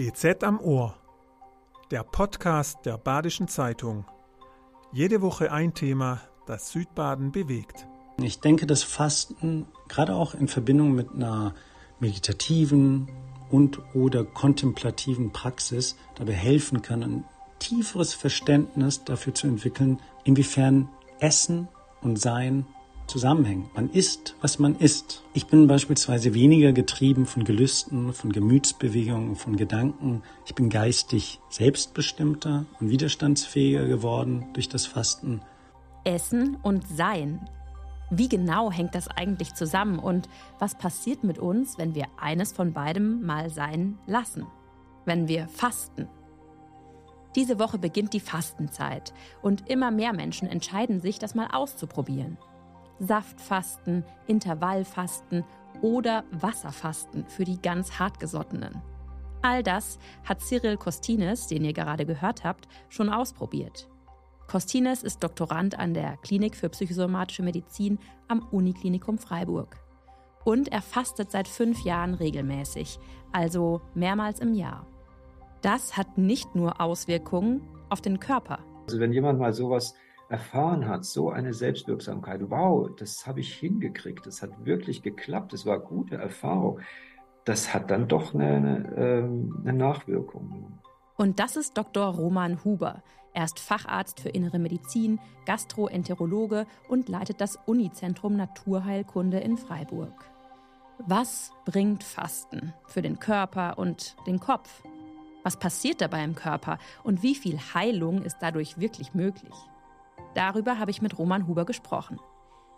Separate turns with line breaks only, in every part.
BZ am Ohr, der Podcast der Badischen Zeitung. Jede Woche ein Thema, das Südbaden bewegt.
Ich denke, dass Fasten gerade auch in Verbindung mit einer meditativen und oder kontemplativen Praxis dabei helfen kann, ein tieferes Verständnis dafür zu entwickeln, inwiefern Essen und Sein zusammenhängen. Man isst, was man isst. Ich bin beispielsweise weniger getrieben von Gelüsten, von Gemütsbewegungen, von Gedanken. Ich bin geistig selbstbestimmter und widerstandsfähiger geworden durch das Fasten.
Essen und Sein. Wie genau hängt das eigentlich zusammen und was passiert mit uns, wenn wir eines von beidem mal sein lassen? Wenn wir fasten? Diese Woche beginnt die Fastenzeit und immer mehr Menschen entscheiden sich, das mal auszuprobieren. Saftfasten, Intervallfasten oder Wasserfasten für die ganz hartgesottenen. All das hat Cyril Kostines, den ihr gerade gehört habt, schon ausprobiert. Kostines ist Doktorand an der Klinik für psychosomatische Medizin am Uniklinikum Freiburg. Und er fastet seit fünf Jahren regelmäßig, also mehrmals im Jahr. Das hat nicht nur Auswirkungen auf den Körper.
Also wenn jemand mal sowas erfahren hat, so eine Selbstwirksamkeit, wow, das habe ich hingekriegt, das hat wirklich geklappt, das war gute Erfahrung, das hat dann doch eine, eine, ähm, eine Nachwirkung.
Und das ist Dr. Roman Huber. Er ist Facharzt für Innere Medizin, Gastroenterologe und leitet das Unizentrum Naturheilkunde in Freiburg. Was bringt Fasten für den Körper und den Kopf? Was passiert dabei im Körper und wie viel Heilung ist dadurch wirklich möglich? Darüber habe ich mit Roman Huber gesprochen.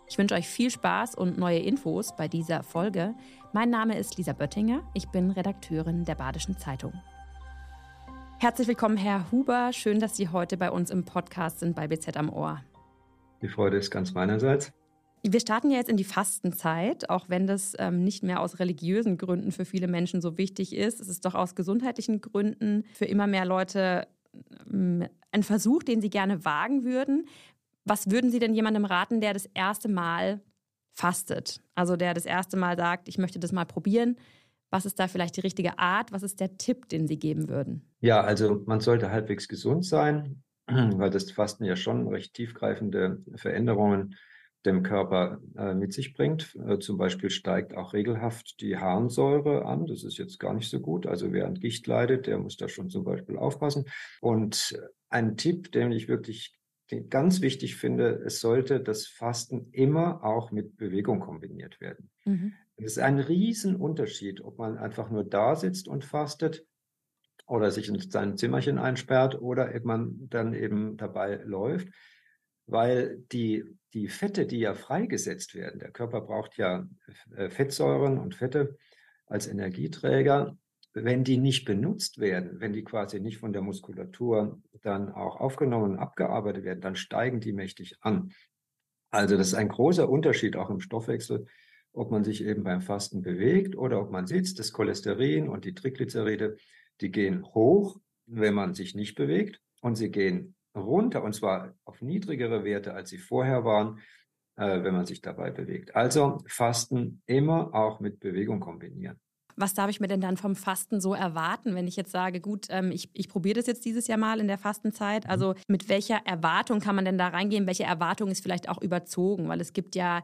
Ich wünsche euch viel Spaß und neue Infos bei dieser Folge. Mein Name ist Lisa Böttinger. Ich bin Redakteurin der Badischen Zeitung. Herzlich willkommen, Herr Huber. Schön, dass Sie heute bei uns im Podcast sind bei BZ am Ohr.
Die Freude ist ganz meinerseits.
Wir starten ja jetzt in die Fastenzeit, auch wenn das ähm, nicht mehr aus religiösen Gründen für viele Menschen so wichtig ist. Es ist doch aus gesundheitlichen Gründen für immer mehr Leute ähm, ein Versuch, den Sie gerne wagen würden. Was würden Sie denn jemandem raten, der das erste Mal fastet? Also der das erste Mal sagt, ich möchte das mal probieren. Was ist da vielleicht die richtige Art? Was ist der Tipp, den Sie geben würden?
Ja, also man sollte halbwegs gesund sein, weil das Fasten ja schon recht tiefgreifende Veränderungen dem Körper äh, mit sich bringt. Äh, zum Beispiel steigt auch regelhaft die Harnsäure an. Das ist jetzt gar nicht so gut. Also wer an Gicht leidet, der muss da schon zum Beispiel aufpassen. Und ein Tipp, den ich wirklich ganz wichtig finde, es sollte das Fasten immer auch mit Bewegung kombiniert werden. Mhm. Es ist ein Riesenunterschied, ob man einfach nur da sitzt und fastet oder sich in sein Zimmerchen einsperrt oder ob man dann eben dabei läuft, weil die, die Fette, die ja freigesetzt werden, der Körper braucht ja äh, Fettsäuren und Fette als Energieträger, wenn die nicht benutzt werden, wenn die quasi nicht von der Muskulatur dann auch aufgenommen und abgearbeitet werden, dann steigen die mächtig an. Also das ist ein großer Unterschied auch im Stoffwechsel, ob man sich eben beim Fasten bewegt oder ob man sitzt. Das Cholesterin und die Triglyceride, die gehen hoch, wenn man sich nicht bewegt und sie gehen runter und zwar auf niedrigere Werte, als sie vorher waren, äh, wenn man sich dabei bewegt. Also Fasten immer auch mit Bewegung kombinieren.
Was darf ich mir denn dann vom Fasten so erwarten, wenn ich jetzt sage, gut, ähm, ich, ich probiere das jetzt dieses Jahr mal in der Fastenzeit? Also mhm. mit welcher Erwartung kann man denn da reingehen? Welche Erwartung ist vielleicht auch überzogen? Weil es gibt ja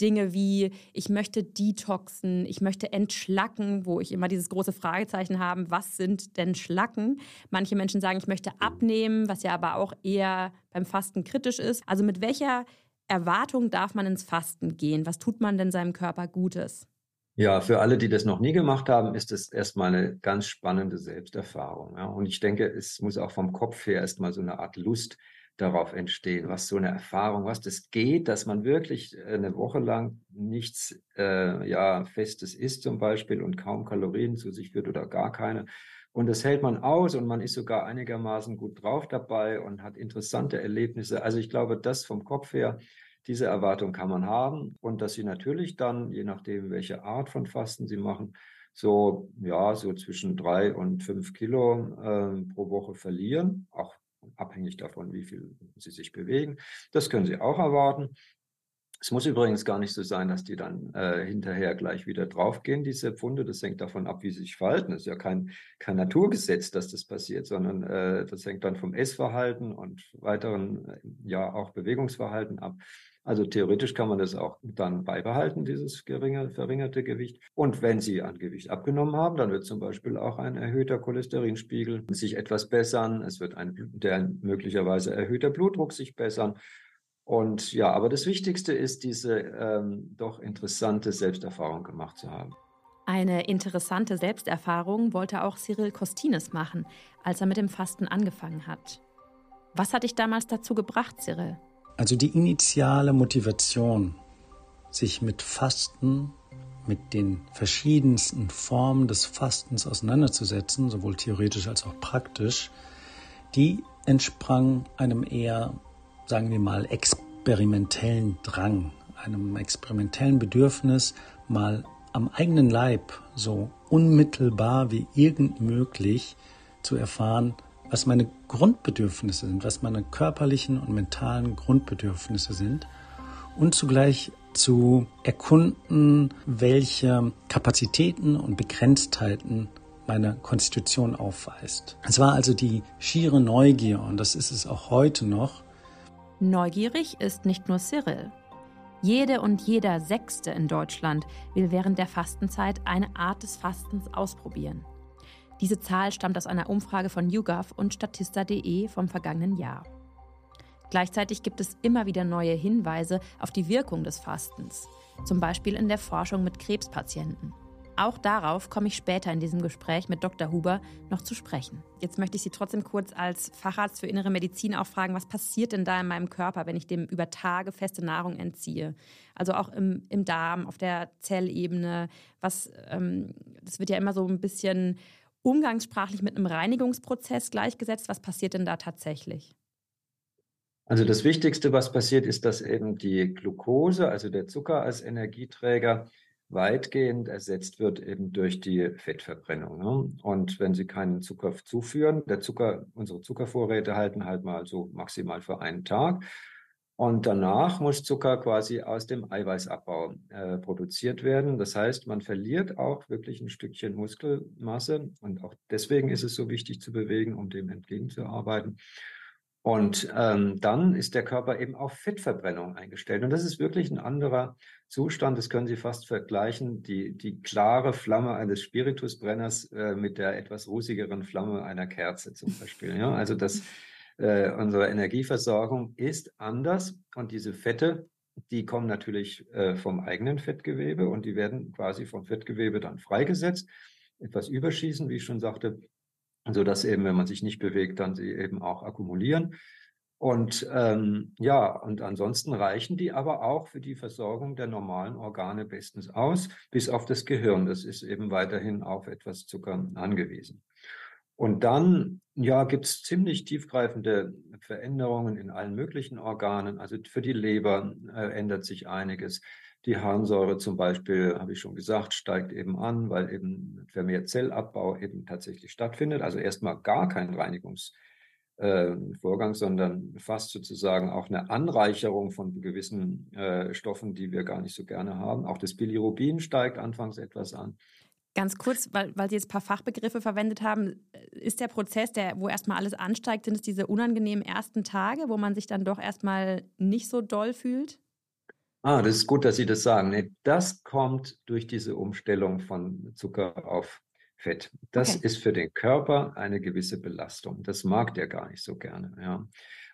Dinge wie, ich möchte detoxen, ich möchte entschlacken, wo ich immer dieses große Fragezeichen habe, was sind denn Schlacken? Manche Menschen sagen, ich möchte abnehmen, was ja aber auch eher beim Fasten kritisch ist. Also mit welcher Erwartung darf man ins Fasten gehen? Was tut man denn seinem Körper Gutes?
Ja, für alle, die das noch nie gemacht haben, ist es erstmal eine ganz spannende Selbsterfahrung. Ja. Und ich denke, es muss auch vom Kopf her erstmal so eine Art Lust darauf entstehen, was so eine Erfahrung, was das geht, dass man wirklich eine Woche lang nichts äh, ja, Festes isst zum Beispiel und kaum Kalorien zu sich führt oder gar keine. Und das hält man aus und man ist sogar einigermaßen gut drauf dabei und hat interessante Erlebnisse. Also ich glaube, das vom Kopf her diese Erwartung kann man haben und dass Sie natürlich dann, je nachdem, welche Art von Fasten Sie machen, so, ja, so zwischen drei und fünf Kilo äh, pro Woche verlieren, auch abhängig davon, wie viel Sie sich bewegen. Das können Sie auch erwarten. Es muss übrigens gar nicht so sein, dass die dann äh, hinterher gleich wieder draufgehen, diese Pfunde. Das hängt davon ab, wie sie sich verhalten. Das ist ja kein, kein Naturgesetz, dass das passiert, sondern äh, das hängt dann vom Essverhalten und weiteren, äh, ja, auch Bewegungsverhalten ab. Also theoretisch kann man das auch dann beibehalten, dieses geringe, verringerte Gewicht. Und wenn Sie an Gewicht abgenommen haben, dann wird zum Beispiel auch ein erhöhter Cholesterinspiegel sich etwas bessern. Es wird ein der möglicherweise erhöhter Blutdruck sich bessern. Und ja, aber das Wichtigste ist, diese ähm, doch interessante Selbsterfahrung gemacht zu haben.
Eine interessante Selbsterfahrung wollte auch Cyril Kostines machen, als er mit dem Fasten angefangen hat. Was hat dich damals dazu gebracht, Cyril?
Also die initiale Motivation, sich mit Fasten, mit den verschiedensten Formen des Fastens auseinanderzusetzen, sowohl theoretisch als auch praktisch, die entsprang einem eher sagen wir mal, experimentellen Drang, einem experimentellen Bedürfnis, mal am eigenen Leib so unmittelbar wie irgend möglich zu erfahren, was meine Grundbedürfnisse sind, was meine körperlichen und mentalen Grundbedürfnisse sind und zugleich zu erkunden, welche Kapazitäten und Begrenztheiten meine Konstitution aufweist. Es war also die schiere Neugier und das ist es auch heute noch,
Neugierig ist nicht nur Cyril. Jede und jeder Sechste in Deutschland will während der Fastenzeit eine Art des Fastens ausprobieren. Diese Zahl stammt aus einer Umfrage von YouGov und Statista.de vom vergangenen Jahr. Gleichzeitig gibt es immer wieder neue Hinweise auf die Wirkung des Fastens, zum Beispiel in der Forschung mit Krebspatienten. Auch darauf komme ich später in diesem Gespräch mit Dr. Huber noch zu sprechen. Jetzt möchte ich Sie trotzdem kurz als Facharzt für innere Medizin auch fragen, was passiert denn da in meinem Körper, wenn ich dem über Tage feste Nahrung entziehe? Also auch im, im Darm, auf der Zellebene. Was, ähm, das wird ja immer so ein bisschen umgangssprachlich mit einem Reinigungsprozess gleichgesetzt. Was passiert denn da tatsächlich?
Also das Wichtigste, was passiert, ist, dass eben die Glucose, also der Zucker als Energieträger, weitgehend ersetzt wird eben durch die Fettverbrennung. Ne? Und wenn Sie keinen Zucker zuführen, der Zucker, unsere Zuckervorräte halten halt mal so maximal für einen Tag. Und danach muss Zucker quasi aus dem Eiweißabbau äh, produziert werden. Das heißt, man verliert auch wirklich ein Stückchen Muskelmasse. Und auch deswegen ist es so wichtig zu bewegen, um dem entgegenzuarbeiten. Und ähm, dann ist der Körper eben auf Fettverbrennung eingestellt. Und das ist wirklich ein anderer Zustand. Das können Sie fast vergleichen. Die, die klare Flamme eines Spiritusbrenners äh, mit der etwas rußigeren Flamme einer Kerze zum Beispiel. Ja? Also das, äh, unsere Energieversorgung ist anders. Und diese Fette, die kommen natürlich äh, vom eigenen Fettgewebe und die werden quasi vom Fettgewebe dann freigesetzt. Etwas überschießen, wie ich schon sagte, so dass eben, wenn man sich nicht bewegt, dann sie eben auch akkumulieren. Und ähm, ja, und ansonsten reichen die aber auch für die Versorgung der normalen Organe bestens aus, bis auf das Gehirn. Das ist eben weiterhin auf etwas Zucker angewiesen. Und dann, ja, gibt es ziemlich tiefgreifende Veränderungen in allen möglichen Organen. Also für die Leber äh, ändert sich einiges. Die Harnsäure zum Beispiel, habe ich schon gesagt, steigt eben an, weil eben vermehrt Zellabbau eben tatsächlich stattfindet. Also erstmal gar kein Reinigungsvorgang, äh, sondern fast sozusagen auch eine Anreicherung von gewissen äh, Stoffen, die wir gar nicht so gerne haben. Auch das Bilirubin steigt anfangs etwas an.
Ganz kurz, weil, weil Sie jetzt ein paar Fachbegriffe verwendet haben, ist der Prozess, der, wo erstmal alles ansteigt, sind es diese unangenehmen ersten Tage, wo man sich dann doch erstmal nicht so doll fühlt?
Ah, das ist gut, dass Sie das sagen. Nee, das kommt durch diese Umstellung von Zucker auf Fett. Das okay. ist für den Körper eine gewisse Belastung. Das mag der gar nicht so gerne. Ja.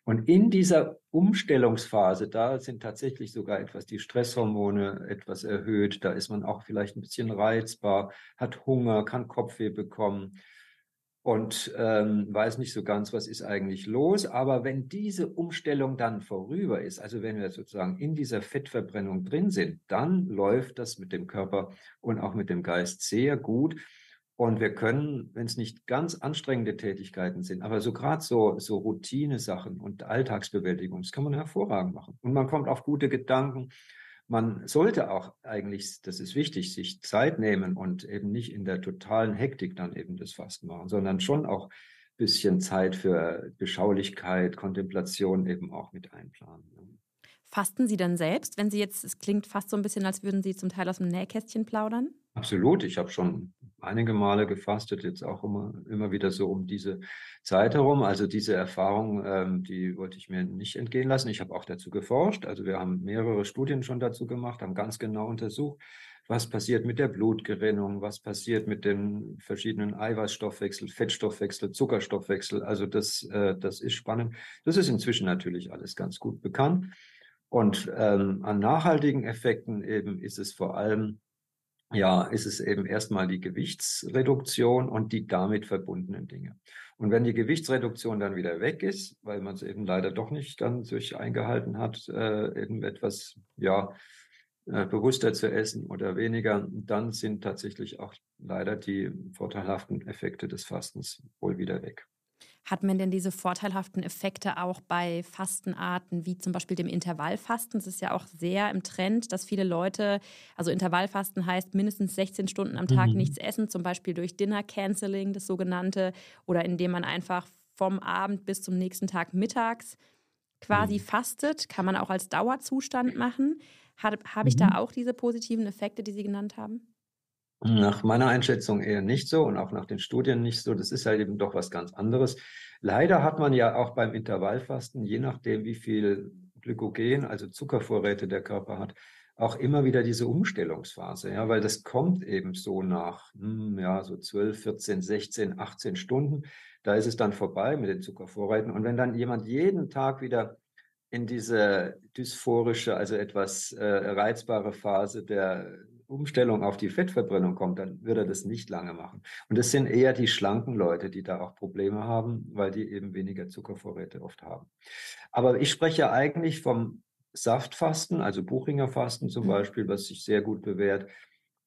Und in dieser Umstellungsphase, da sind tatsächlich sogar etwas die Stresshormone etwas erhöht. Da ist man auch vielleicht ein bisschen reizbar, hat Hunger, kann Kopfweh bekommen und ähm, weiß nicht so ganz, was ist eigentlich los. Aber wenn diese Umstellung dann vorüber ist, also wenn wir sozusagen in dieser Fettverbrennung drin sind, dann läuft das mit dem Körper und auch mit dem Geist sehr gut. Und wir können, wenn es nicht ganz anstrengende Tätigkeiten sind, aber so gerade so, so Routine-Sachen und Alltagsbewältigung, das kann man hervorragend machen. Und man kommt auf gute Gedanken man sollte auch eigentlich, das ist wichtig, sich Zeit nehmen und eben nicht in der totalen Hektik dann eben das Fasten machen, sondern schon auch ein bisschen Zeit für Beschaulichkeit, Kontemplation eben auch mit einplanen.
Fasten Sie dann selbst, wenn Sie jetzt, es klingt fast so ein bisschen, als würden Sie zum Teil aus dem Nähkästchen plaudern?
Absolut. Ich habe schon einige Male gefastet, jetzt auch immer, immer wieder so um diese Zeit herum. Also diese Erfahrung, ähm, die wollte ich mir nicht entgehen lassen. Ich habe auch dazu geforscht. Also wir haben mehrere Studien schon dazu gemacht, haben ganz genau untersucht, was passiert mit der Blutgerinnung, was passiert mit den verschiedenen Eiweißstoffwechsel, Fettstoffwechsel, Zuckerstoffwechsel. Also das, äh, das ist spannend. Das ist inzwischen natürlich alles ganz gut bekannt. Und ähm, an nachhaltigen Effekten eben ist es vor allem ja, ist es eben erstmal die Gewichtsreduktion und die damit verbundenen Dinge. Und wenn die Gewichtsreduktion dann wieder weg ist, weil man es eben leider doch nicht dann durch eingehalten hat, äh, eben etwas, ja, äh, bewusster zu essen oder weniger, dann sind tatsächlich auch leider die vorteilhaften Effekte des Fastens wohl wieder weg.
Hat man denn diese vorteilhaften Effekte auch bei Fastenarten wie zum Beispiel dem Intervallfasten? Es ist ja auch sehr im Trend, dass viele Leute, also Intervallfasten heißt mindestens 16 Stunden am Tag mhm. nichts essen, zum Beispiel durch Dinner Canceling, das sogenannte, oder indem man einfach vom Abend bis zum nächsten Tag mittags quasi mhm. fastet. Kann man auch als Dauerzustand machen. Habe hab ich mhm. da auch diese positiven Effekte, die Sie genannt haben?
Nach meiner Einschätzung eher nicht so und auch nach den Studien nicht so. Das ist halt eben doch was ganz anderes. Leider hat man ja auch beim Intervallfasten, je nachdem, wie viel Glykogen, also Zuckervorräte der Körper hat, auch immer wieder diese Umstellungsphase, ja, weil das kommt eben so nach, hm, ja, so 12, 14, 16, 18 Stunden. Da ist es dann vorbei mit den Zuckervorräten. Und wenn dann jemand jeden Tag wieder in diese dysphorische, also etwas äh, reizbare Phase der Umstellung auf die Fettverbrennung kommt, dann wird er das nicht lange machen. Und es sind eher die schlanken Leute, die da auch Probleme haben, weil die eben weniger Zuckervorräte oft haben. Aber ich spreche eigentlich vom Saftfasten, also Buchinger zum mhm. Beispiel, was sich sehr gut bewährt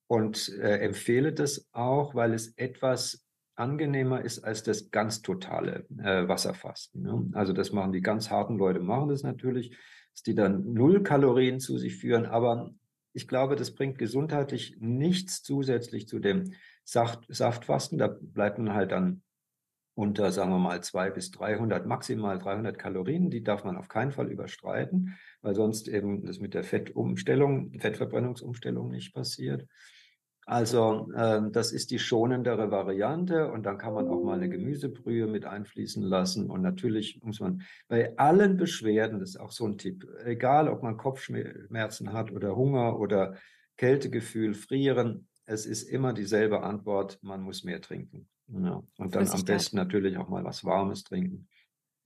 und äh, empfehle das auch, weil es etwas angenehmer ist als das ganz totale äh, Wasserfasten. Ne? Also das machen die ganz harten Leute, machen das natürlich, dass die dann null Kalorien zu sich führen, aber ich glaube, das bringt gesundheitlich nichts zusätzlich zu dem Saft, Saftfasten. Da bleibt man halt dann unter, sagen wir mal, 200 bis 300, maximal 300 Kalorien. Die darf man auf keinen Fall überstreiten, weil sonst eben das mit der Fettumstellung, Fettverbrennungsumstellung nicht passiert. Also äh, das ist die schonendere Variante und dann kann man auch mal eine Gemüsebrühe mit einfließen lassen. Und natürlich muss man bei allen Beschwerden, das ist auch so ein Tipp, egal ob man Kopfschmerzen hat oder Hunger oder Kältegefühl, Frieren, es ist immer dieselbe Antwort, man muss mehr trinken. Ja. Und dann am besten natürlich auch mal was Warmes trinken.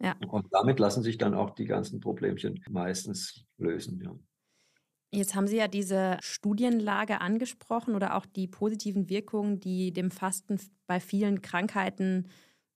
Ja. Und damit lassen sich dann auch die ganzen Problemchen meistens lösen. Ja.
Jetzt haben Sie ja diese Studienlage angesprochen oder auch die positiven Wirkungen, die dem Fasten bei vielen Krankheiten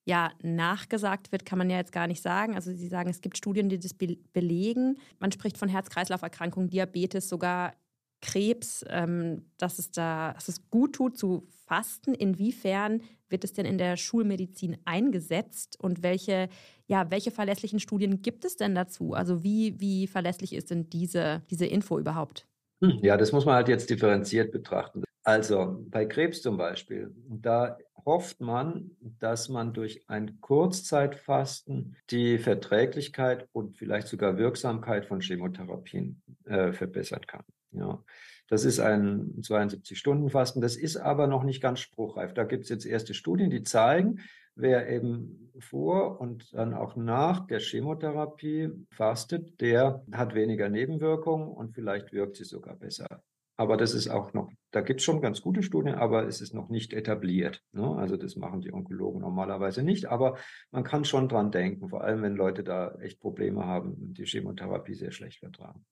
ja nachgesagt wird, kann man ja jetzt gar nicht sagen. Also Sie sagen, es gibt Studien, die das be belegen. Man spricht von Herz-Kreislauf-Erkrankungen, Diabetes, sogar Krebs, ähm, dass, es da, dass es gut tut zu fasten. Inwiefern wird es denn in der Schulmedizin eingesetzt und welche, ja, welche verlässlichen Studien gibt es denn dazu? Also wie, wie verlässlich ist denn diese, diese Info überhaupt?
Hm, ja, das muss man halt jetzt differenziert betrachten. Also bei Krebs zum Beispiel, da hofft man, dass man durch ein Kurzzeitfasten die Verträglichkeit und vielleicht sogar Wirksamkeit von Chemotherapien äh, verbessern kann. Ja, das ist ein 72-Stunden-Fasten. Das ist aber noch nicht ganz spruchreif. Da gibt es jetzt erste Studien, die zeigen, wer eben vor und dann auch nach der Chemotherapie fastet, der hat weniger Nebenwirkungen und vielleicht wirkt sie sogar besser. Aber das ist auch noch, da gibt es schon ganz gute Studien, aber es ist noch nicht etabliert. Ne? Also das machen die Onkologen normalerweise nicht, aber man kann schon dran denken, vor allem wenn Leute da echt Probleme haben, die Chemotherapie sehr schlecht vertragen.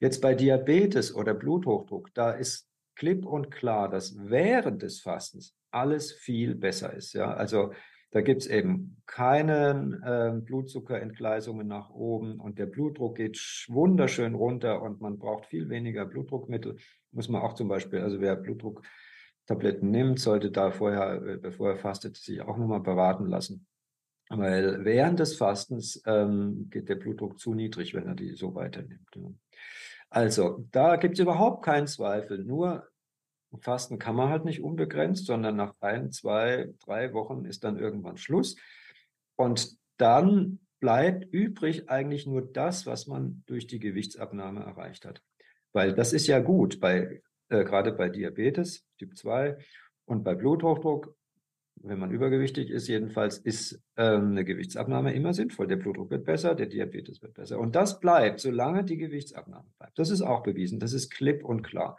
Jetzt bei Diabetes oder Bluthochdruck, da ist klipp und klar, dass während des Fastens alles viel besser ist. Ja, also da gibt es eben keine äh, Blutzuckerentgleisungen nach oben und der Blutdruck geht wunderschön runter und man braucht viel weniger Blutdruckmittel. Muss man auch zum Beispiel, also wer Blutdrucktabletten nimmt, sollte da vorher, äh, bevor er fastet, sich auch nochmal beraten lassen. Weil während des Fastens ähm, geht der Blutdruck zu niedrig, wenn er die so weiternimmt. Ja. Also, da gibt es überhaupt keinen Zweifel. Nur Fasten kann man halt nicht unbegrenzt, sondern nach ein, zwei, drei Wochen ist dann irgendwann Schluss. Und dann bleibt übrig eigentlich nur das, was man durch die Gewichtsabnahme erreicht hat. Weil das ist ja gut, bei, äh, gerade bei Diabetes Typ 2 und bei Bluthochdruck, wenn man übergewichtig ist, jedenfalls ist ähm, eine Gewichtsabnahme immer sinnvoll. Der Blutdruck wird besser, der Diabetes wird besser. Und das bleibt, solange die Gewichtsabnahme bleibt. Das ist auch bewiesen, das ist klipp und klar.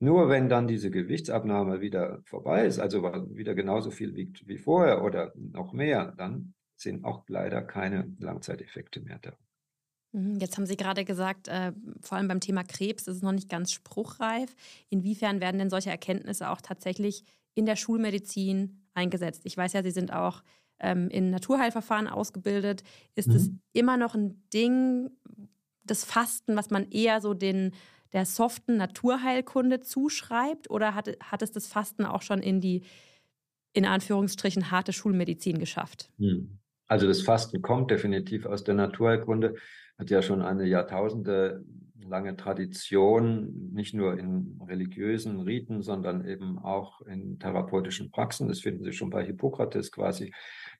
Nur wenn dann diese Gewichtsabnahme wieder vorbei ist, also wieder genauso viel wiegt wie vorher oder noch mehr, dann sind auch leider keine Langzeiteffekte mehr da.
Mhm, jetzt haben Sie gerade gesagt, äh, vor allem beim Thema Krebs ist es noch nicht ganz spruchreif. Inwiefern werden denn solche Erkenntnisse auch tatsächlich in der Schulmedizin eingesetzt? Ich weiß ja, Sie sind auch ähm, in Naturheilverfahren ausgebildet. Ist es mhm. immer noch ein Ding, das Fasten, was man eher so den, der soften Naturheilkunde zuschreibt? Oder hat, hat es das Fasten auch schon in die, in Anführungsstrichen, harte Schulmedizin geschafft?
Mhm. Also das Fasten kommt definitiv aus der Naturheilkunde hat ja schon eine Jahrtausende lange Tradition, nicht nur in religiösen Riten, sondern eben auch in therapeutischen Praxen. Das finden Sie schon bei Hippokrates quasi.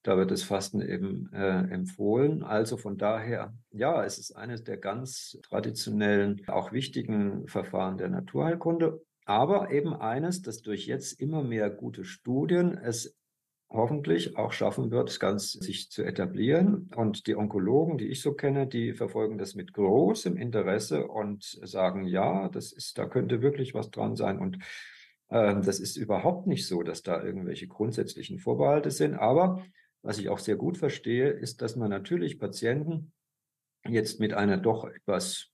Da wird das Fasten eben äh, empfohlen. Also von daher, ja, es ist eines der ganz traditionellen, auch wichtigen Verfahren der Naturheilkunde. Aber eben eines, das durch jetzt immer mehr gute Studien es hoffentlich auch schaffen wird, das Ganze sich zu etablieren. Und die Onkologen, die ich so kenne, die verfolgen das mit großem Interesse und sagen, ja, das ist, da könnte wirklich was dran sein. Und äh, das ist überhaupt nicht so, dass da irgendwelche grundsätzlichen Vorbehalte sind. Aber was ich auch sehr gut verstehe, ist, dass man natürlich Patienten jetzt mit einer doch etwas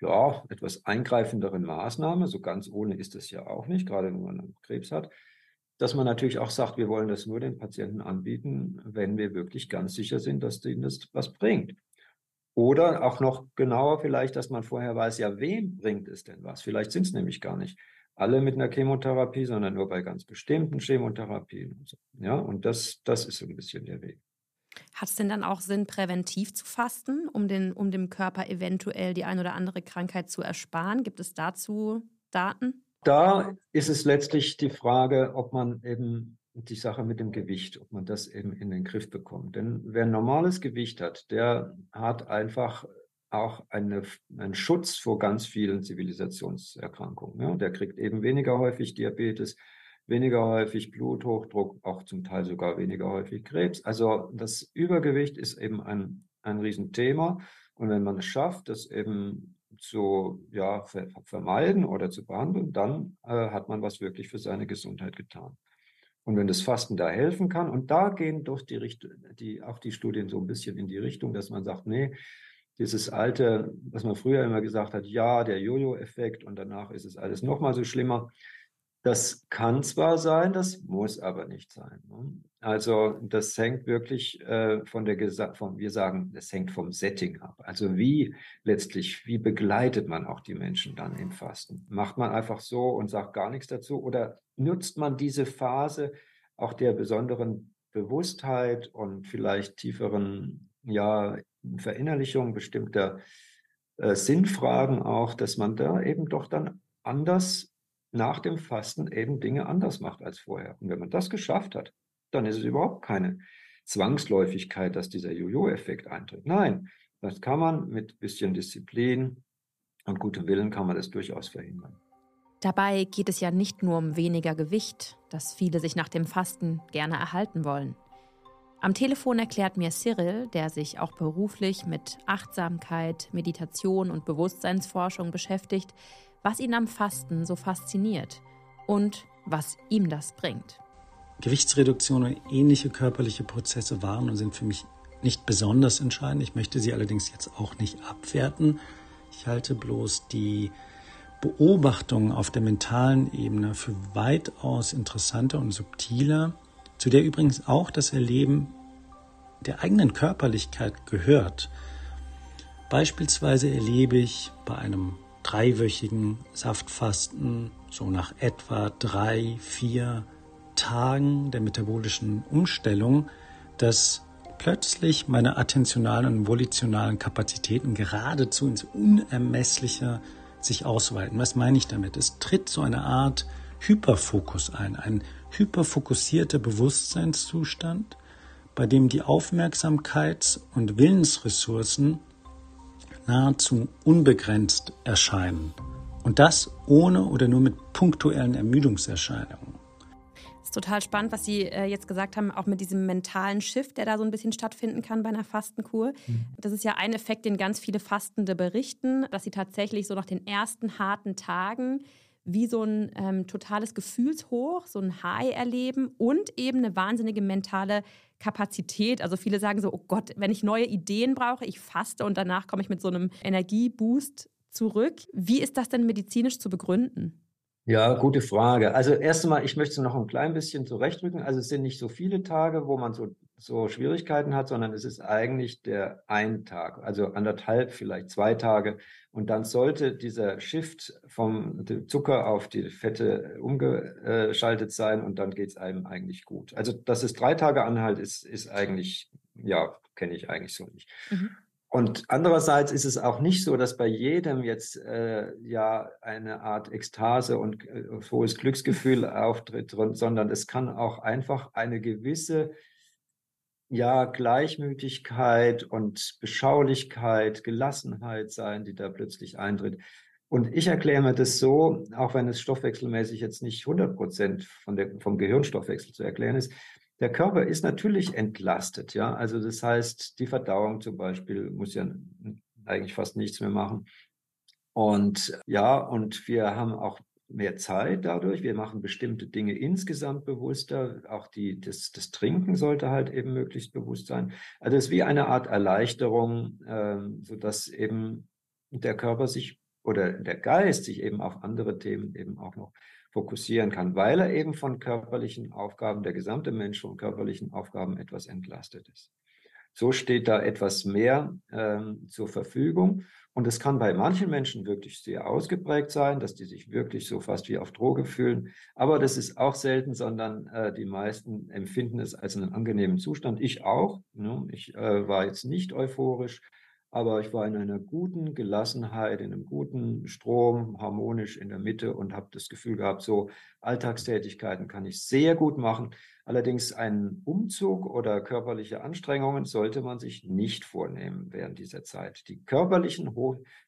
ja, etwas eingreifenderen Maßnahme, so ganz ohne ist es ja auch nicht, gerade wenn man Krebs hat, dass man natürlich auch sagt, wir wollen das nur den Patienten anbieten, wenn wir wirklich ganz sicher sind, dass denen das was bringt. Oder auch noch genauer vielleicht, dass man vorher weiß, ja, wem bringt es denn was? Vielleicht sind es nämlich gar nicht alle mit einer Chemotherapie, sondern nur bei ganz bestimmten Chemotherapien. Und so. Ja, und das, das ist so ein bisschen der Weg.
Hat es denn dann auch Sinn, präventiv zu fasten, um, den, um dem Körper eventuell die ein oder andere Krankheit zu ersparen? Gibt es dazu Daten?
Da ist es letztlich die Frage, ob man eben die Sache mit dem Gewicht, ob man das eben in den Griff bekommt. Denn wer ein normales Gewicht hat, der hat einfach auch eine, einen Schutz vor ganz vielen Zivilisationserkrankungen. Ja? Der kriegt eben weniger häufig Diabetes, weniger häufig Bluthochdruck, auch zum Teil sogar weniger häufig Krebs. Also das Übergewicht ist eben ein, ein Riesenthema. Und wenn man es schafft, das eben zu ja, ver vermeiden oder zu behandeln, dann äh, hat man was wirklich für seine Gesundheit getan. Und wenn das Fasten da helfen kann, und da gehen doch die, Richt die, auch die Studien so ein bisschen in die Richtung, dass man sagt, nee, dieses alte, was man früher immer gesagt hat, ja, der Jojo-Effekt und danach ist es alles nochmal so schlimmer. Das kann zwar sein, das muss aber nicht sein. Ne? Also das hängt wirklich äh, von der, Gesa wir sagen, das hängt vom Setting ab. Also wie letztlich, wie begleitet man auch die Menschen dann im Fasten? Macht man einfach so und sagt gar nichts dazu oder nutzt man diese Phase auch der besonderen Bewusstheit und vielleicht tieferen ja, Verinnerlichung bestimmter äh, Sinnfragen auch, dass man da eben doch dann anders nach dem Fasten eben Dinge anders macht als vorher. Und wenn man das geschafft hat, dann ist es überhaupt keine Zwangsläufigkeit, dass dieser Jojo-Effekt eintritt. Nein, das kann man mit bisschen Disziplin und gutem Willen kann man das durchaus verhindern.
Dabei geht es ja nicht nur um weniger Gewicht, das viele sich nach dem Fasten gerne erhalten wollen. Am Telefon erklärt mir Cyril, der sich auch beruflich mit Achtsamkeit, Meditation und Bewusstseinsforschung beschäftigt, was ihn am Fasten so fasziniert und was ihm das bringt.
Gewichtsreduktion und ähnliche körperliche Prozesse waren und sind für mich nicht besonders entscheidend. Ich möchte sie allerdings jetzt auch nicht abwerten. Ich halte bloß die Beobachtung auf der mentalen Ebene für weitaus interessanter und subtiler, zu der übrigens auch das Erleben der eigenen Körperlichkeit gehört. Beispielsweise erlebe ich bei einem dreiwöchigen Saftfasten, so nach etwa drei, vier Tagen der metabolischen Umstellung, dass plötzlich meine attentionalen und volitionalen Kapazitäten geradezu ins Unermessliche sich ausweiten. Was meine ich damit? Es tritt so eine Art Hyperfokus ein, ein hyperfokussierter Bewusstseinszustand, bei dem die Aufmerksamkeits- und Willensressourcen nahezu unbegrenzt erscheinen. Und das ohne oder nur mit punktuellen Ermüdungserscheinungen.
Das ist total spannend, was Sie äh, jetzt gesagt haben, auch mit diesem mentalen Shift, der da so ein bisschen stattfinden kann bei einer Fastenkur. Mhm. Das ist ja ein Effekt, den ganz viele Fastende berichten, dass sie tatsächlich so nach den ersten harten Tagen wie so ein ähm, totales Gefühlshoch, so ein High erleben und eben eine wahnsinnige mentale Kapazität. Also viele sagen so, oh Gott, wenn ich neue Ideen brauche, ich faste und danach komme ich mit so einem Energieboost zurück. Wie ist das denn medizinisch zu begründen?
Ja, gute Frage. Also erst einmal, ich möchte noch ein klein bisschen zurechtrücken. Also es sind nicht so viele Tage, wo man so, so Schwierigkeiten hat, sondern es ist eigentlich der ein Tag, also anderthalb, vielleicht zwei Tage. Und dann sollte dieser Shift vom Zucker auf die Fette umgeschaltet sein und dann geht es einem eigentlich gut. Also dass es drei Tage anhalt, ist, ist eigentlich, ja, kenne ich eigentlich so nicht. Mhm. Und andererseits ist es auch nicht so, dass bei jedem jetzt äh, ja eine Art Ekstase und äh, hohes Glücksgefühl auftritt, sondern es kann auch einfach eine gewisse ja, Gleichmütigkeit und Beschaulichkeit, Gelassenheit sein, die da plötzlich eintritt. Und ich erkläre mir das so, auch wenn es stoffwechselmäßig jetzt nicht 100 Prozent vom Gehirnstoffwechsel zu erklären ist, der Körper ist natürlich entlastet, ja. Also das heißt, die Verdauung zum Beispiel muss ja eigentlich fast nichts mehr machen. Und ja, und wir haben auch mehr Zeit dadurch. Wir machen bestimmte Dinge insgesamt bewusster. Auch die, das, das Trinken sollte halt eben möglichst bewusst sein. Also es ist wie eine Art Erleichterung, äh, sodass eben der Körper sich oder der Geist sich eben auf andere Themen eben auch noch fokussieren kann, weil er eben von körperlichen Aufgaben, der gesamte Mensch von körperlichen Aufgaben etwas entlastet ist. So steht da etwas mehr ähm, zur Verfügung. Und es kann bei manchen Menschen wirklich sehr ausgeprägt sein, dass die sich wirklich so fast wie auf Droge fühlen. Aber das ist auch selten, sondern äh, die meisten empfinden es als einen angenehmen Zustand. Ich auch. Ne? Ich äh, war jetzt nicht euphorisch, aber ich war in einer guten Gelassenheit, in einem guten Strom, harmonisch in der Mitte und habe das Gefühl gehabt, so Alltagstätigkeiten kann ich sehr gut machen. Allerdings einen Umzug oder körperliche Anstrengungen sollte man sich nicht vornehmen während dieser Zeit. Die körperlichen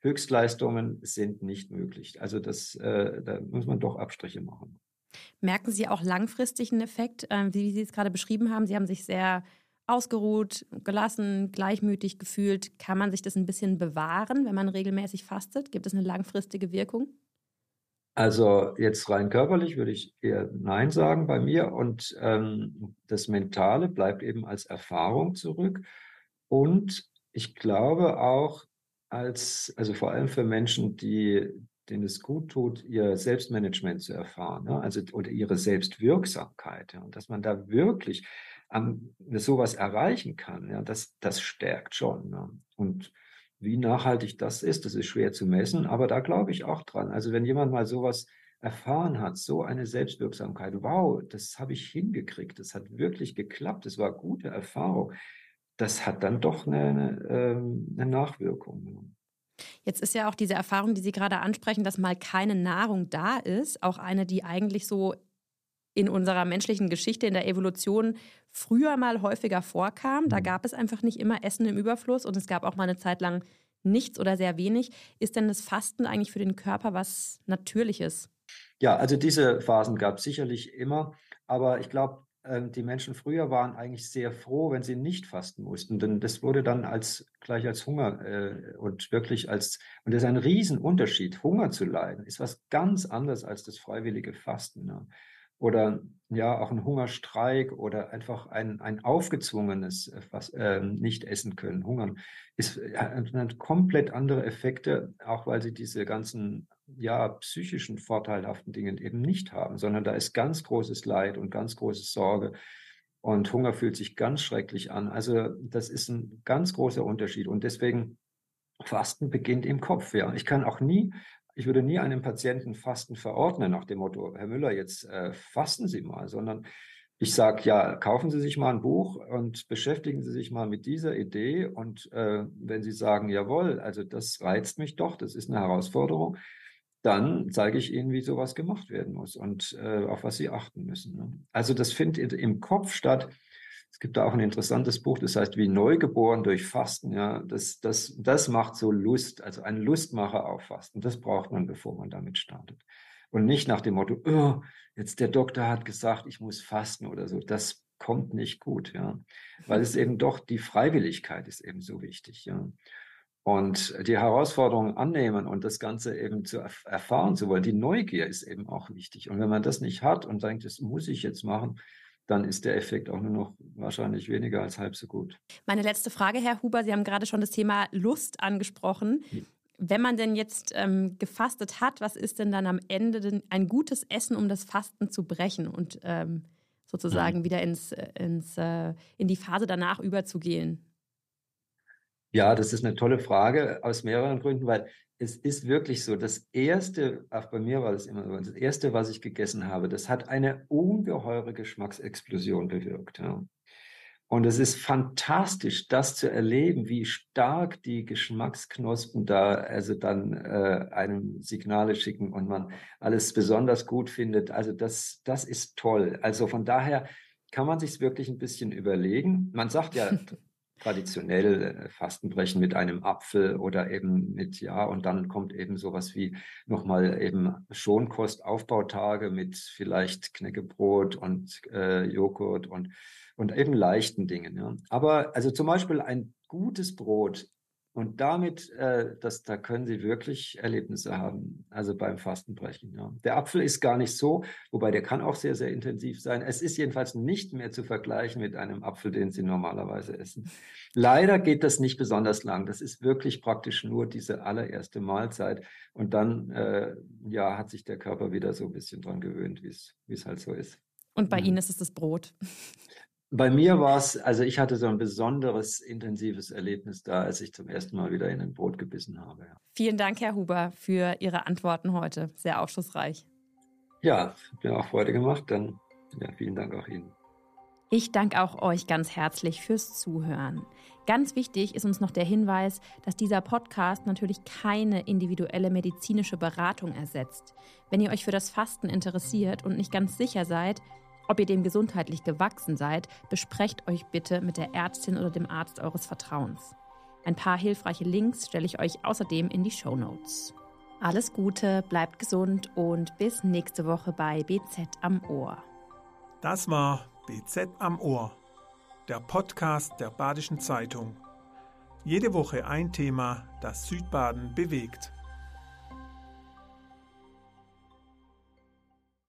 Höchstleistungen sind nicht möglich. Also das, äh, da muss man doch Abstriche machen.
Merken Sie auch langfristig einen Effekt, äh, wie Sie es gerade beschrieben haben? Sie haben sich sehr ausgeruht, gelassen, gleichmütig gefühlt. Kann man sich das ein bisschen bewahren, wenn man regelmäßig fastet? Gibt es eine langfristige Wirkung?
Also jetzt rein körperlich würde ich eher Nein sagen bei mir und ähm, das Mentale bleibt eben als Erfahrung zurück. Und ich glaube auch als, also vor allem für Menschen, die, denen es gut tut, ihr Selbstmanagement zu erfahren, ne? also oder ihre Selbstwirksamkeit, ja? und dass man da wirklich an sowas erreichen kann, ja, das, das stärkt schon. Ne? Und wie nachhaltig das ist, das ist schwer zu messen, aber da glaube ich auch dran. Also wenn jemand mal sowas erfahren hat, so eine Selbstwirksamkeit, wow, das habe ich hingekriegt, das hat wirklich geklappt, das war gute Erfahrung, das hat dann doch eine, eine, ähm, eine Nachwirkung.
Jetzt ist ja auch diese Erfahrung, die Sie gerade ansprechen, dass mal keine Nahrung da ist, auch eine, die eigentlich so in unserer menschlichen Geschichte, in der Evolution früher mal häufiger vorkam. Da mhm. gab es einfach nicht immer Essen im Überfluss und es gab auch mal eine Zeit lang nichts oder sehr wenig. Ist denn das Fasten eigentlich für den Körper was Natürliches?
Ja, also diese Phasen gab es sicherlich immer, aber ich glaube, ähm, die Menschen früher waren eigentlich sehr froh, wenn sie nicht fasten mussten, denn das wurde dann als gleich als Hunger äh, und wirklich als und das ist ein Riesenunterschied. Hunger zu leiden ist was ganz anderes als das freiwillige Fasten. Ne? Oder ja auch ein Hungerstreik oder einfach ein, ein aufgezwungenes äh, was, äh, nicht essen können, hungern, ist, äh, hat komplett andere Effekte, auch weil sie diese ganzen ja psychischen vorteilhaften Dinge eben nicht haben, sondern da ist ganz großes Leid und ganz große Sorge. Und Hunger fühlt sich ganz schrecklich an. Also das ist ein ganz großer Unterschied. Und deswegen Fasten beginnt im Kopf. Ja. Ich kann auch nie ich würde nie einem Patienten Fasten verordnen nach dem Motto, Herr Müller, jetzt äh, fasten Sie mal, sondern ich sage, ja, kaufen Sie sich mal ein Buch und beschäftigen Sie sich mal mit dieser Idee. Und äh, wenn Sie sagen, jawohl, also das reizt mich doch, das ist eine Herausforderung, dann zeige ich Ihnen, wie sowas gemacht werden muss und äh, auf was Sie achten müssen. Ne? Also das findet im Kopf statt. Es gibt da auch ein interessantes Buch, das heißt wie Neugeboren durch Fasten. Ja, das, das, das macht so Lust, also ein Lustmacher auf Fasten. Das braucht man, bevor man damit startet. Und nicht nach dem Motto, oh, jetzt der Doktor hat gesagt, ich muss fasten oder so. Das kommt nicht gut, ja. Weil es eben doch, die Freiwilligkeit ist eben so wichtig, ja. Und die Herausforderungen annehmen und das Ganze eben zu erfahren zu wollen, die Neugier ist eben auch wichtig. Und wenn man das nicht hat und denkt, das muss ich jetzt machen, dann ist der Effekt auch nur noch wahrscheinlich weniger als halb so gut.
Meine letzte Frage, Herr Huber, Sie haben gerade schon das Thema Lust angesprochen. Hm. Wenn man denn jetzt ähm, gefastet hat, was ist denn dann am Ende denn ein gutes Essen, um das Fasten zu brechen und ähm, sozusagen mhm. wieder ins, äh, ins, äh, in die Phase danach überzugehen?
Ja, das ist eine tolle Frage aus mehreren Gründen, weil es ist wirklich so, das erste, auch bei mir war das immer so, das erste, was ich gegessen habe, das hat eine ungeheure Geschmacksexplosion bewirkt. Ja. Und es ist fantastisch, das zu erleben, wie stark die Geschmacksknospen da also dann äh, einem Signale schicken und man alles besonders gut findet. Also das, das ist toll. Also von daher kann man sich wirklich ein bisschen überlegen. Man sagt ja traditionell äh, Fastenbrechen mit einem Apfel oder eben mit, ja, und dann kommt eben sowas wie nochmal eben Schonkostaufbautage mit vielleicht Knäckebrot und äh, Joghurt und, und eben leichten Dingen. Ja. Aber also zum Beispiel ein gutes Brot und damit, äh, das, da können Sie wirklich Erlebnisse haben, also beim Fastenbrechen. Ja. Der Apfel ist gar nicht so, wobei der kann auch sehr, sehr intensiv sein. Es ist jedenfalls nicht mehr zu vergleichen mit einem Apfel, den Sie normalerweise essen. Leider geht das nicht besonders lang. Das ist wirklich praktisch nur diese allererste Mahlzeit. Und dann äh, ja, hat sich der Körper wieder so ein bisschen dran gewöhnt, wie es halt so ist.
Und bei ja. Ihnen ist es das Brot.
Bei mir war es, also ich hatte so ein besonderes, intensives Erlebnis da, als ich zum ersten Mal wieder in ein Brot gebissen habe. Ja.
Vielen Dank, Herr Huber, für Ihre Antworten heute. Sehr aufschlussreich.
Ja, hat mir auch Freude gemacht. Dann ja, vielen Dank auch Ihnen.
Ich danke auch euch ganz herzlich fürs Zuhören. Ganz wichtig ist uns noch der Hinweis, dass dieser Podcast natürlich keine individuelle medizinische Beratung ersetzt. Wenn ihr euch für das Fasten interessiert und nicht ganz sicher seid, ob ihr dem gesundheitlich gewachsen seid, besprecht euch bitte mit der Ärztin oder dem Arzt eures Vertrauens. Ein paar hilfreiche Links stelle ich euch außerdem in die Show Notes. Alles Gute, bleibt gesund und bis nächste Woche bei BZ am Ohr.
Das war BZ am Ohr, der Podcast der Badischen Zeitung. Jede Woche ein Thema, das Südbaden bewegt.